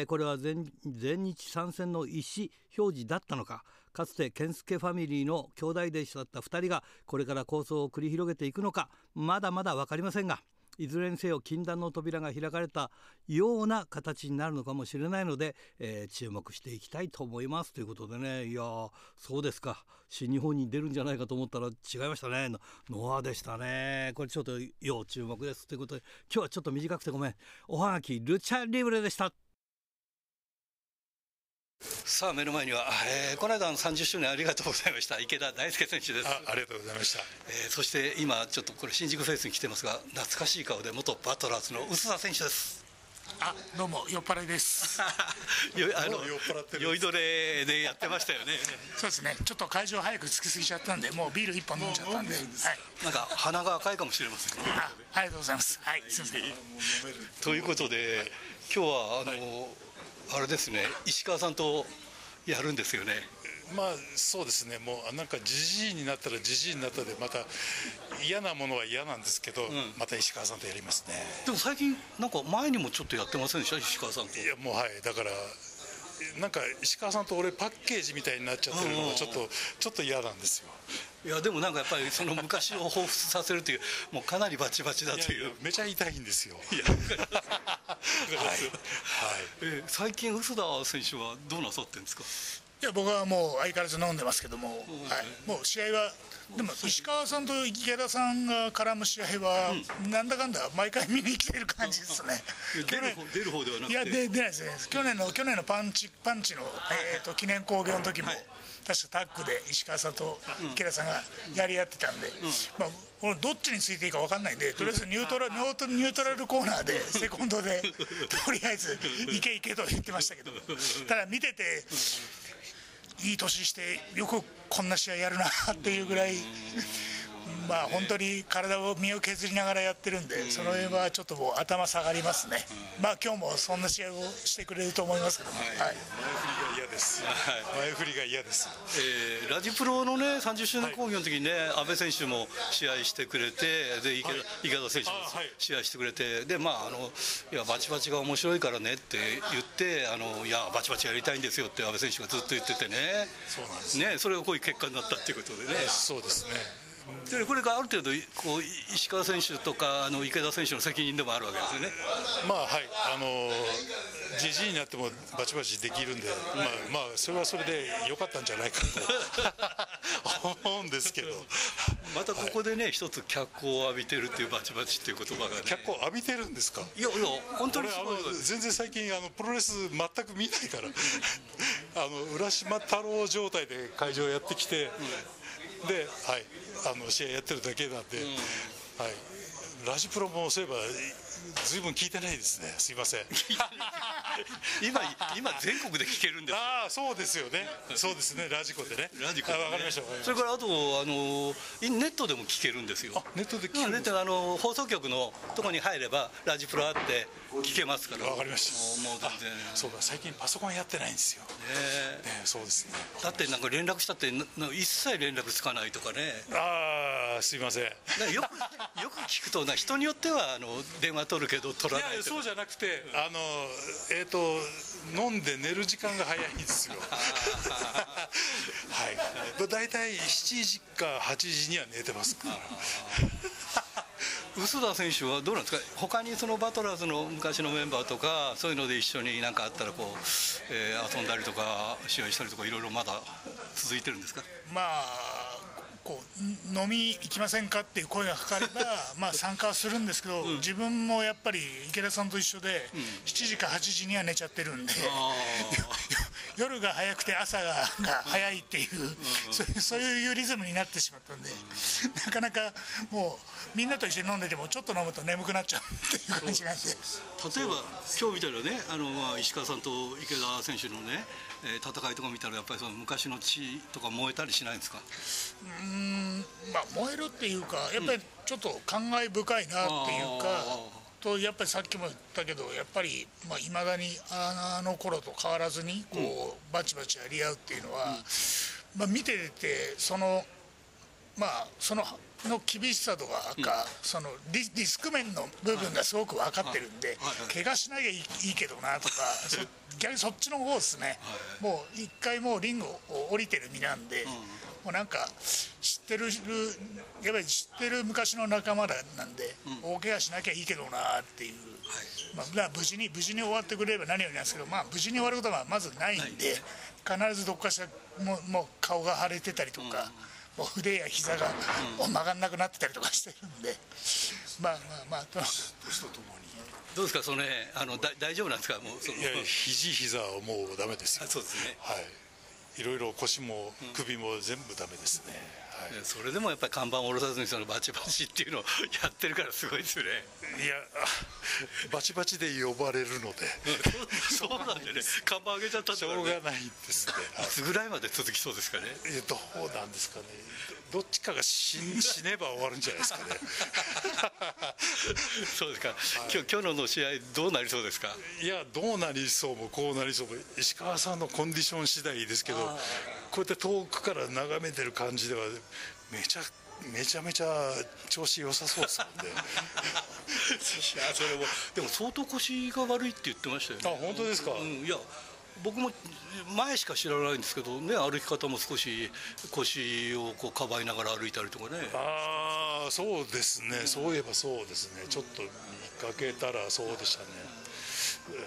これは全日参戦の意思表示だったのか。かつて健介ファミリーの兄弟弟子だった2人がこれから構想を繰り広げていくのかまだまだ分かりませんがいずれにせよ禁断の扉が開かれたような形になるのかもしれないので、えー注目していきたいと思いますということでね。いやそうですか。新日本に出るんじゃないかと思ったら違いましたね。ノアでしたね。これちょっと要注目です。ということで今日はちょっと短くてごめん。おはがきルチャリブレでした。さあ目の前には、えーこの間の30周年ありがとうございました。池田大輔選手です。あありがとうございました。えーそして今ちょっとこれ新宿フェイスに来てますが懐かしい顔で元バトラーズの薄田選手です。あどうも酔っ払いです。よあの酔っ払ってる。酔いどれでやってましたよね。そうですね。ちょっと会場早く着きすぎちゃったんでもうビール一本飲んじゃったんで。はい。なんか鼻が赤いかもしれませんね。あありがとうございます。はいすみません。ということで今日はあの、あれですね石川さんとやるんですよねまあそうですね。もうなんかじじいになったらじじいになったでまた嫌なものは嫌なんですけど、また石川さんとやりますね。でも最近なんか前にもちょっとやってませんでした？石川さんといやもうはいだから。なんか石川さんと俺パッケージみたいになっちゃってるのがちょっとちょっと嫌なんですよ。いやでもなんかやっぱりその昔を彷彿させるというもうかなりバチバチだという。めちゃ痛いんですよ。いやはい。えー最近薄田選手はどうなさってるんですか？いや僕はもう相変わらず飲んでますけども、はい、もう試合はでも石川さんと池田さんが絡む試合は、なんだかんだ毎回見に来てる感じですね。出る方出る方ではなくて。いやで出ないです。ね去年の去年のパンチパンチの、えー、と記念興行の時も、確かタッグで石川さんと池田さんがやり合ってたんで、まあ俺どっちについていいか分かんないんでとりあえずニュートラニュートラルコーナーでセコンドで とりあえずいけいけと言ってましたけどただ見てていい年してよくこんな試合やるなっていうぐらい。まあ本当に体を身を削りながらやってるんで、その辺はちょっともう頭下がりますね、まあ今日もそんな試合をしてくれると思いますけど、はい。前振りが嫌です。前振りが嫌です。えーラジプロのね30周年興行の時にね、阿部選手も試合してくれてで池田,、池田選手もあはい。試合してくれてでまああのいやバチバチが面白いからねって言ってあのいやバチバチやりたいんですよって阿部選手がずっと言っててね。そうなんです。ねそれがこういう結果になったっていうことでね。そうですね。でこれがある程度こう石川選手とかあの池田選手の責任でもあるわけですよね。まあはいあのじじいになってもバチバチできるんで、まあまあそれはそれで良かったんじゃないかと 思うんですけど。またここでね、一つ脚光を浴びてるっていうバチバチっていう言葉がね脚光浴びてるんですか？いやいや本当にすごいの全然最近あのプロレス全く見ないからあの浦島太郎状態で会場やってきて、で、はい、あの試合やってるだけなんで、はい、ラジプロもそういえばずいぶん聞いてないですね。すいません。今今全国で聞けるんですああそうですよね。そうですね。ラジコでね。ラジコでね。あわかりましたそれからあとあのネットでも聞けるんですよ。ネットで聞けうんネットあの放送局のとこに入ればラジプロあって聞けますから。わかりました。もう全然。そうだ最近パソコンやってないんですよ。ねねそうですね。だってなんか連絡したって一切連絡つかないとかね。ああすいません。よくよく聞くとな人によってはあの電話取るけど取らないとか。いやそうじゃなくてあのえっ、と飲んで寝る時間が早いんですよ。はい。大体7時か8時には寝てますから臼田選手はどうなんですか？他にそのバトラーズの昔のメンバーとかそういうので一緒になんかあったらこう、えー遊んだりとか試合したりとかいろいろまだ続いてるんですか？まあこう飲み行きませんかっていう声がかかればまあ参加はするんですけど、自分もやっぱり池田さんと一緒で、7時か8時には寝ちゃってるんで、夜が早くて朝がが早いっていう、そういうリズムになってしまったんで、なかなかもうみんなと一緒に飲んでてもちょっと飲むと眠くなっちゃうっていう感じなんで。例えば今日みたいなねあの、まあ、石川さんと池田選手のね、えー戦いとか見たらやっぱりその昔の血とか燃えたりしないんですか？うーんまあ燃えるっていうかやっぱりちょっと感慨深いなっていうか、とやっぱりさっきも言ったけどやっぱりいまあ、未だにあの頃と変わらずにこう、バチバチやり合うっていうのは、まあ、見ててそのまあそのの厳しさとか、そのリリスク面の部分がすごく分かってるんで、怪我しなきゃいいいいけどなとかそ逆にそっちの方ですね、もう一回もうリングを降りてる身なんで、もうなんか知ってるやっぱり知ってる昔の仲間だなんで、大怪我しなきゃいいけどなっていう、まあ、だから無事に無事に終わってくれれば何よりなんですけど、まあ、無事に終わることはまずないんで必ずどっかしらもうもう顔が腫れてたりとか。もう腕や膝がもう曲がんなくなってたりとかしてるんで、まあまあまあと。どうですか？そのねあのだ大丈夫なんですか？もうそのいや肘膝はもうダメですよ。あそうですね。はいいろいろ腰も首も全部ダメですね、はい。それでもやっぱり看板を下ろさずにそのバチバチっていうのを やってるからすごいですよね。いやバチバチで呼ばれるので。そうなんでね。看板上げちゃったんだしょうがないんですね。いつぐらいまで続きそうですかね？いやどうなんですかね。どっちかが死ん死ねば終わるんじゃないですかね そうですか、今日今日の試合どうなりそうですか？いやどうなりそうもこうなりそうも石川さんのコンディション次第ですけどこうやって遠くから眺めてる感じではめちゃめちゃめちゃ調子良さそうですもんね。いやそれもでも相当腰が悪いって言ってましたよね。あ本当ですか？うん、いや僕も前しか知らないんですけどね歩き方も少し腰をこうかばいながら歩いたりとかね。ああそうですね、そういえばそうですね。ちょっと見かけたらそうでしたね。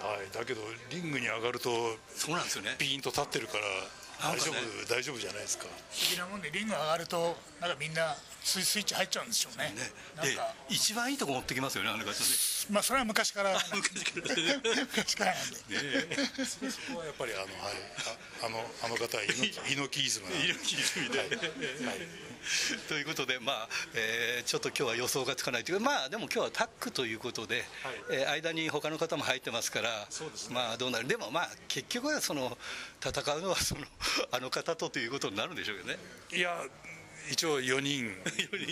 はい。だけどリングに上がるとそうなんですよね。ピーンと立ってるから大丈夫、ね大丈夫じゃないですか。不思議なもんでリング上がるとなんかみんなスイスイッチ入っちゃうんでしょうね。でか。一番いいとこ持ってきますよねあの方ねまあそれは昔から。昔から。なんで。そこはやっぱりあの、はい、ああのあの方は猪木 猪木イズムなんで。猪木イズムでということで、まあえーちょっと今日は予想がつかないというか、まあ、でも今日はタックということで、えー間に他の方も入ってますから、まあ、どうなる、でも、まあ、結局はその戦うのはそのあの方とということになるんでしょうけどね。いや一応4人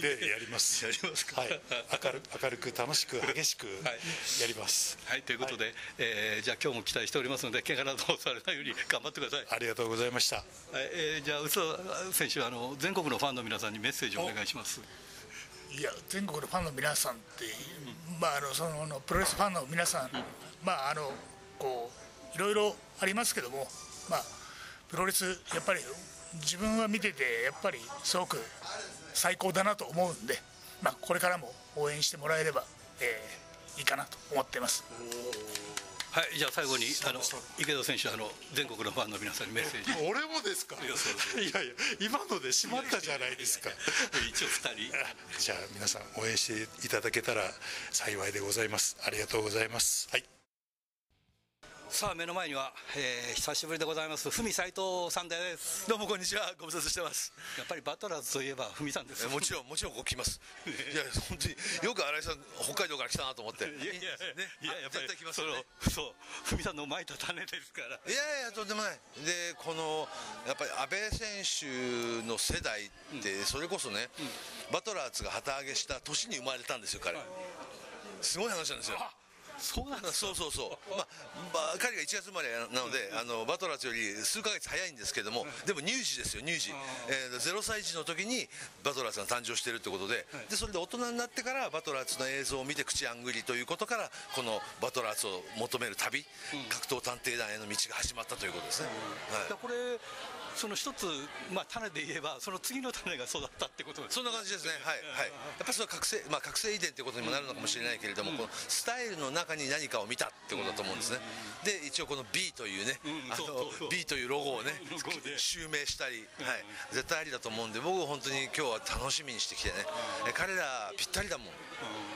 でやります。やりますか。はい、明る明るく楽しく激しくやります、はい、ということで、えーじゃあ今日も期待しておりますので、怪我などをされないように頑張ってください。ありがとうございました。はい。えーじゃあ、宇佐選手あの、全国のファンの皆さんにメッセージをお。願いします。いや全国のファンの皆さんって、まああのそのあのプロレスファンの皆さん、まああのこういろいろありますけども、まあプロレスやっぱり自分は見ててやっぱりすごく最高だなと思うんで、まあこれからも応援してもらえれば、えーいいかなと思っています。はい、じゃあ最後にあの池田選手あの全国のファンの皆さんにメッセージ。俺もですか？いや いやいや今ので閉まったじゃないですか 一応二人。じゃあ皆さん応援していただけたら幸いでございますありがとうございますはいさあ目の前には、えー、久しぶりでございます文斉藤さんです。どうもこんにちはご無沙汰してます。やっぱりバトラーズといえば文さんですもちろんもちろんここ来ます。いや本当によく新井さん北海道から来たなと思って。いやいやねいややっぱり絶対来ますよね。そう文さんのまいた種ですから。いやいやとんでもない。でこのやっぱり安倍選手の世代ってそれこそね、バトラーズが旗揚げした年に生まれたんですよ彼、すごい話なんですよそうなんですそうそうそう、まあ、まあ、彼が1月生まれなので、あのバトラーズより数ヶ月早いんですけども、でも乳児ですよ、乳児、えー、0歳児の時にバトラーズが誕生しているということで,、で、それで大人になってからバトラーズの映像を見て口あんぐりということから、このバトラーズを求める旅、格闘探偵団への道が始まったということですね。はい。これその一つ、まあ、種で言えばその次の種が育ったってことですそんな感じですね、はいはい、やっぱりその覚醒、まあ、覚醒遺伝ということにもなるのかもしれないけれども、このスタイルの中に何かを見たってことだと思うんですね、で一応この B というね、あの B というロゴをね、襲名したり、はい、絶対ありだと思うんで、僕、本当に今日は楽しみにしてきてね、え彼らぴったりだもん。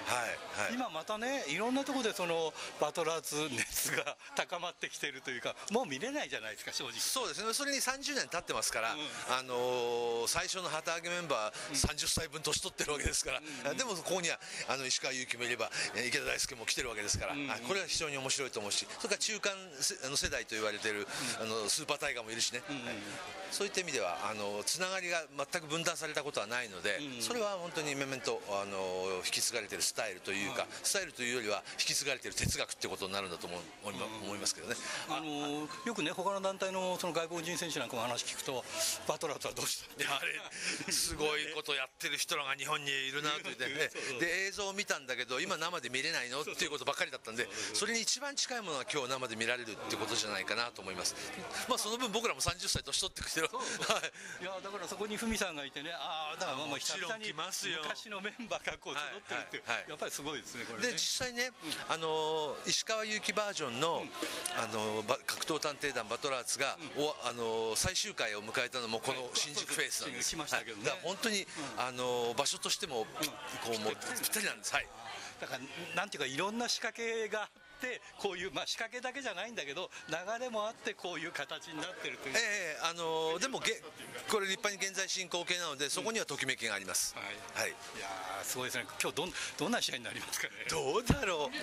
はいはい、今またねいろんなところでそのバトラーズ熱が高まってきてるというかもう見れないじゃないですか正直。そうですね。それに30年経ってますから、あのー最初の旗揚げメンバー30歳分年取ってるわけですから、でもここにはあの石川祐希もいればえー池田大輔も来てるわけですから、はいこれは非常に面白いと思うしそれから中間せあの世代と言われてる、あのスーパータイガーもいるしね、はい。そういった意味ではあのつながりが全く分断されたことはないので、それは本当にメメントあの引き継がれてるスタイルというか、スタイルというよりは引き継がれてる哲学ってことになるんだと思う思いますけどね。あのよくね他の団体のその外国人選手なんかも話聞くとバトラーズはどうした？いやあれすごいことやってる人らが日本にいるなと言って、ね、で映像を見たんだけど今生で見れないの？っていうことばっかりだったんでそれに一番近いものが今日生で見られるってことじゃないかなと思います。まあその分僕らも30歳年取ってきてるだからそこに文さんがいてねああだからまあまあもちろん久々に来ますよ。昔のメンバーがこう揃ってるってはいはい。やっぱりすごいですねこれね。で実際ね、あの石川祐希バージョンの,、あのば格闘探偵団バトラーズが、おあの最終回を迎えたのもこの新宿フェイスなんです、しましたけどねはい。だから本当に、あの場所としてもぴこうもうぴったりなんです。はい。だからなんていうかいろんな仕掛けがあってこういう、まあ、仕掛けだけじゃないんだけど流れもあってこういう形になってるという、ええあのでもげこれ立派に現在進行形なのでそこにはときめきがあります、はい。い。やーすごいですね。今日どんどんな試合になりますかね。どうだろう。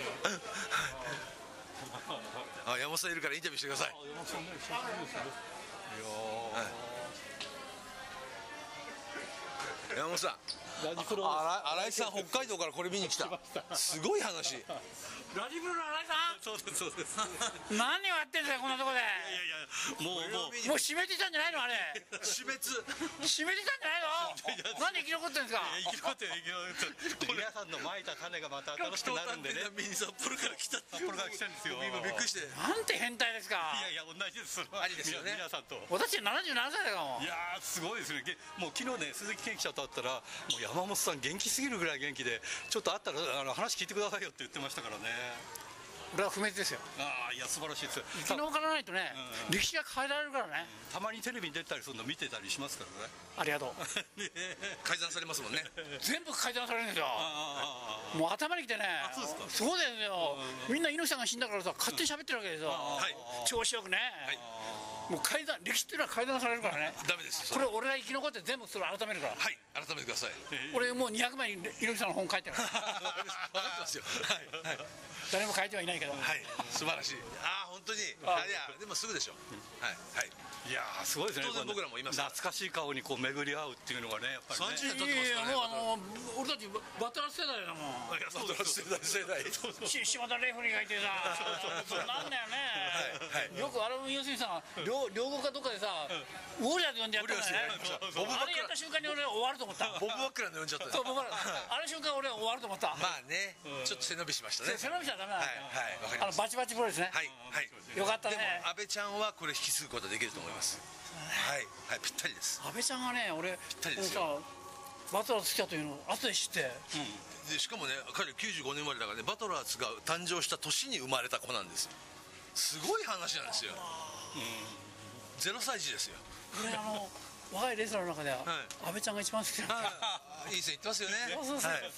あ山本さんいるからインタビューしてください。山本さんあら新井さん北海道からこれ見に来た。すごい話ラジブルの新井さんそうですそうです。何をやってんですかこんなとこで。いやいやもうもう。もう閉めてたんじゃないのあれ。死滅閉めてたんじゃないの？なんで生き残ってんですか？生き残ってる生き残ってる。皆さんのまいた種がまた新しくなるんでねミニ札幌から来た札幌から来たんですよ今びっくりしてなんて変態ですかいやいや同じですありですよね皆さんと私77歳だからもういやーすごいですねげもう昨日ね鈴木健記者と会ったらもう山本さん元気すぎるぐらい元気でちょっと会ったらあの話聞いてくださいよって言ってましたからね俺は不滅ですよ。ああいや素晴らしいです生き残らないとね歴史が変えられるからね。たまにテレビに出たりするの見てたりしますからね。ありがとう。改ざんされますもんね。全部改ざんされるんですよもう頭にきてね。そうですよ。みんな猪木さんが死んだからさ勝手に喋ってるわけですよ。調子よくね。もう改ざん歴史っていうのは改ざんされるからね。ダメですこれ俺が生き残って全部それ改めるから。はい。改めてください。俺もう200枚に猪木さんの本書いてる分かってますよ。はい。はい。誰も書いてはいないけど。はい。素晴らしい。ああ本当に。あいやでもすぐでしょ。はい。はい。いやーすごいですね。当然僕らもいます懐かしい顔にこう巡り合うっていうのがねやっぱりね。30年経ってますからね。もうあの俺たちバトラー世代だもん。いやそうそう世代世代し島田レフリーがいてさ。そうなんだよね、はい。よくあれも要するにさ両両国かどっかでさ、ウォーリアーって呼んでやったんだよねあれやった瞬間に俺終わると思った。ボブ・バックランで呼んじゃった。そうボブバックランあれ瞬間俺終わると思った、まあね。ちょっと背伸びしましたね。背伸びしちゃダメだ、はいあのバチバチプロですね。はいはい。よかったね。でも安倍ちゃんはこれ引き継ぐことができると思います。はいはいぴったりです。安倍ちゃんがね俺ぴったりですよ。バトラーズ来たというのを後で知って、でしかもね彼95年生まれだからねバトラーズが誕生した年に生まれた子なんですよ。すごい話なんですよ、ゼロ歳児ですよ。俺あの若いレスラーの中では、安倍ちゃんが一番好きなんだいい線いってますよね。そうそうそう。はいはい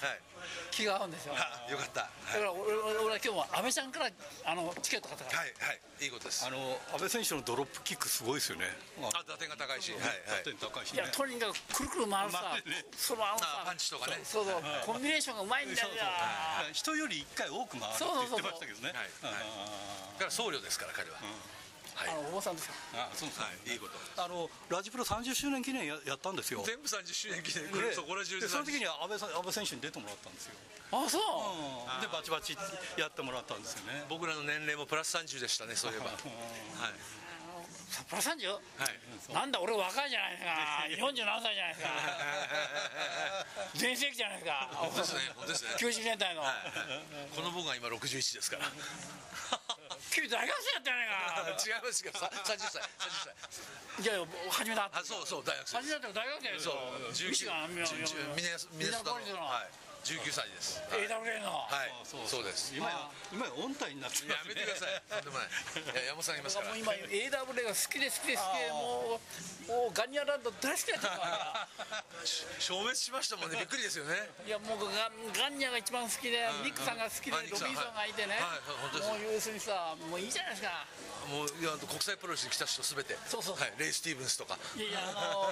気が合うんですよ。あよかった。だから俺俺俺は今日も安倍ちゃんからあのチケット買ったから。はいはい。いいことです。あの安倍選手のドロップキックすごいですよね。あ打点が高いし。はいはい。打点高いしいやとにかくくるくる回るさ、ねそのあのさ。あパンチとかね。そうそう。コンビネーションがうまいんだよ。そうそう。人より一回多く回るって言ってましたけどね。はい。はい。だから僧侶ですから彼はあのお坊さんですか。あそうですはい。いいこと。あのラジプロ30周年記念ややったんですよ。全部30周年記念。でそこら中でその時には安倍さん安倍選手に出てもらったんですよ。あそう、うん。でバチバチやってもらったんですよね。僕らの年齢もプラス30でしたねそういえば。はいプラス 30? なんだ俺若いじゃないですか。47歳じゃないですか。全盛期じゃないですか。本当ですね本当ですね。90年代の、この僕が今61ですから。君大学生やったやないか。違いますけどさ30歳30歳。いやいや始めたあそうそう大学生始めたって大学生ですそうよミシガンミ19ミネミネソタのはい19歳です。AWA の。はい。そうです。今や今や音体になってやめてください。とんでもない。いや山本さんがいますから。もう今 AWA が好きで好きで好きでもうもうガニアランド大好きだったわ消滅しましたもんね。びっくりですよね。けいやもうガガンニャが一番好きでニックさんが好きでロビンソンがいてね。もう要するにさもういいじゃないですかもういや国際プロレスに来た人すべて。そうそう。はい。レイ・スティーブンスとか。いやいやあの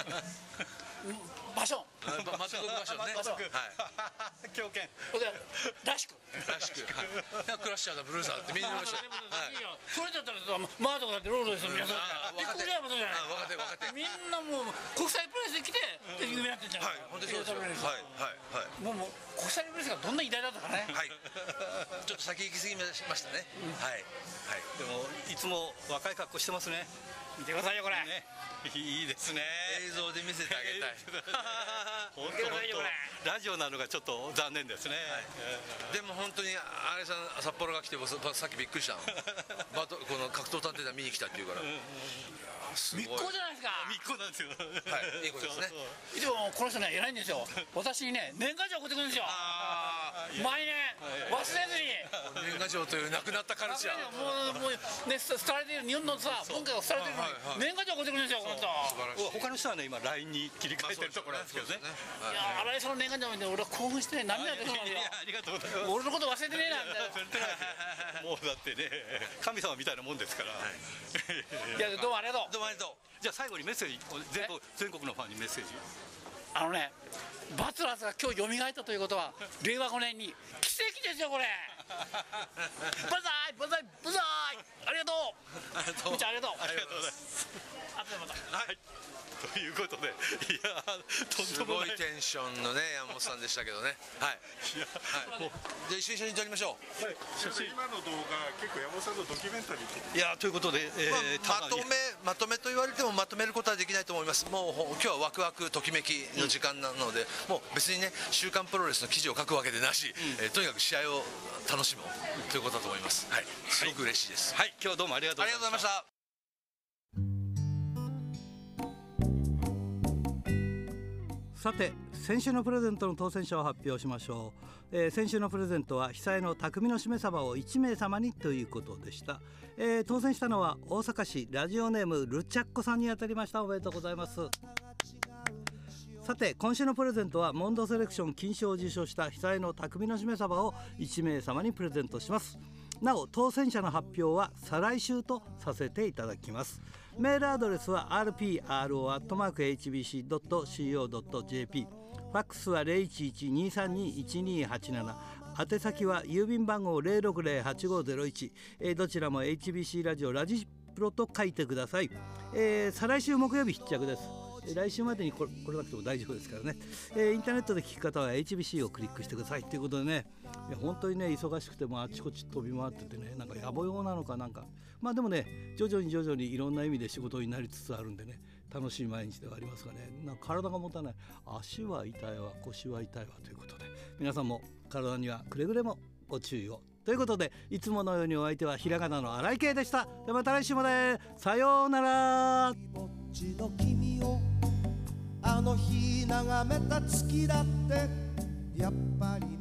場所あままた動きましょう。ねはい。狂犬らしく。らしく。はい。クラッシャーだブルーザーってみんな言いました。それだったらさマートがだってロードですよ皆さん。じゃない。あ若手若手みんなもう国際プロレスで来てで有名になってんじゃん。はい。本当にそうですよ。はい。はい。はい。もうもう国際プロレスがどんな偉大だったかね。はい。ちょっと先行き過ぎましたね。はい。はい。でもいつも若い格好してますね見てくださいよこれ。ね。いいですね。映像で見せてあげたい。本当本当。ラジオなのがちょっと残念ですね、でも本当にあれさん札幌が来て僕さっきびっくりしたの。バトこの格闘探偵団見に来たっていうから。すごい。密航じゃないですか。密航なんですよ。はいいいことですね。でもこの人ね偉いんですよ。私にね年賀状送ってくるんですよ毎年忘れずに。年賀状という亡くなったカルチャーもうもうね伝えてる日本のさ文化が伝えてる年賀状送ってくるんですよこの人。他の人はね今 LINE に切り替えてるところなんですけどね。い。や荒井さんの年賀状見て俺は興奮してね涙出てるんですよありがとうございます。俺のこと忘れてねえなみたいな忘れて。ないですよもうだってね神様みたいなもんですから、いやどうもありがとう。どうもありがとう。じゃあ最後にメッセージ全国全国のファンにメッセージあのねバツラーズが今日蘇ったということは令和5年に奇跡ですよこれ。バザーイバザーイバザーイ。ありがとう。ありがとう。ありがとうございますあとでまたはい。ということでいやとんすでもない。ごいテンションのね山本さんでしたけどね。はい。はいもう。じゃあ一緒に一緒に撮りましょう。今の動画結構山本さんのドキュメンタリー的。いやということで、えーまあまとめまとめと言われてもまとめることはできないと思います。もうほ今日はワクワクときめきの時間なので、もう別にね「週刊プロレス」の記事を書くわけでなし、えーとにかく試合を楽しもうということだと思います。はい。すごく嬉しいです。はい。今日はどうもありがとうありがとうございましたさて先週のプレゼントの当選者を発表しましょう、えー先週のプレゼントは被災の匠のしめ鯖を1名様にということでした、えー当選したのは大阪市ラジオネームルチャッコさんに当たりました。おめでとうございます。さて今週のプレゼントはモンドセレクション金賞を受賞した被災の匠のしめ鯖を1名様にプレゼントします。なお当選者の発表は再来週とさせていただきます。メールアドレスは rpro.hbc.co.jp ファックスは011-232-1287宛先は郵便番号060-8501、えどちらも HBC ラジオラジプロと書いてください、えー再来週木曜日必着です。来週までに来れなくても大丈夫ですからね、えーインターネットで聞く方は HBC をクリックしてください。ということでねいや本当にね忙しくてもあちこち飛び回っててねなんか野暮用なのかなんか。まあでもね徐々に徐々にいろんな意味で仕事になりつつあるんでね楽しい毎日ではありますがねなんか体が持たない。足は痛いわ腰は痛いわということで皆さんも体にはくれぐれもご注意を。ということでいつものようにお相手はひらがなの荒井圭でした。ではまた来週まで。さようなら。あの日眺めた月だってやっぱり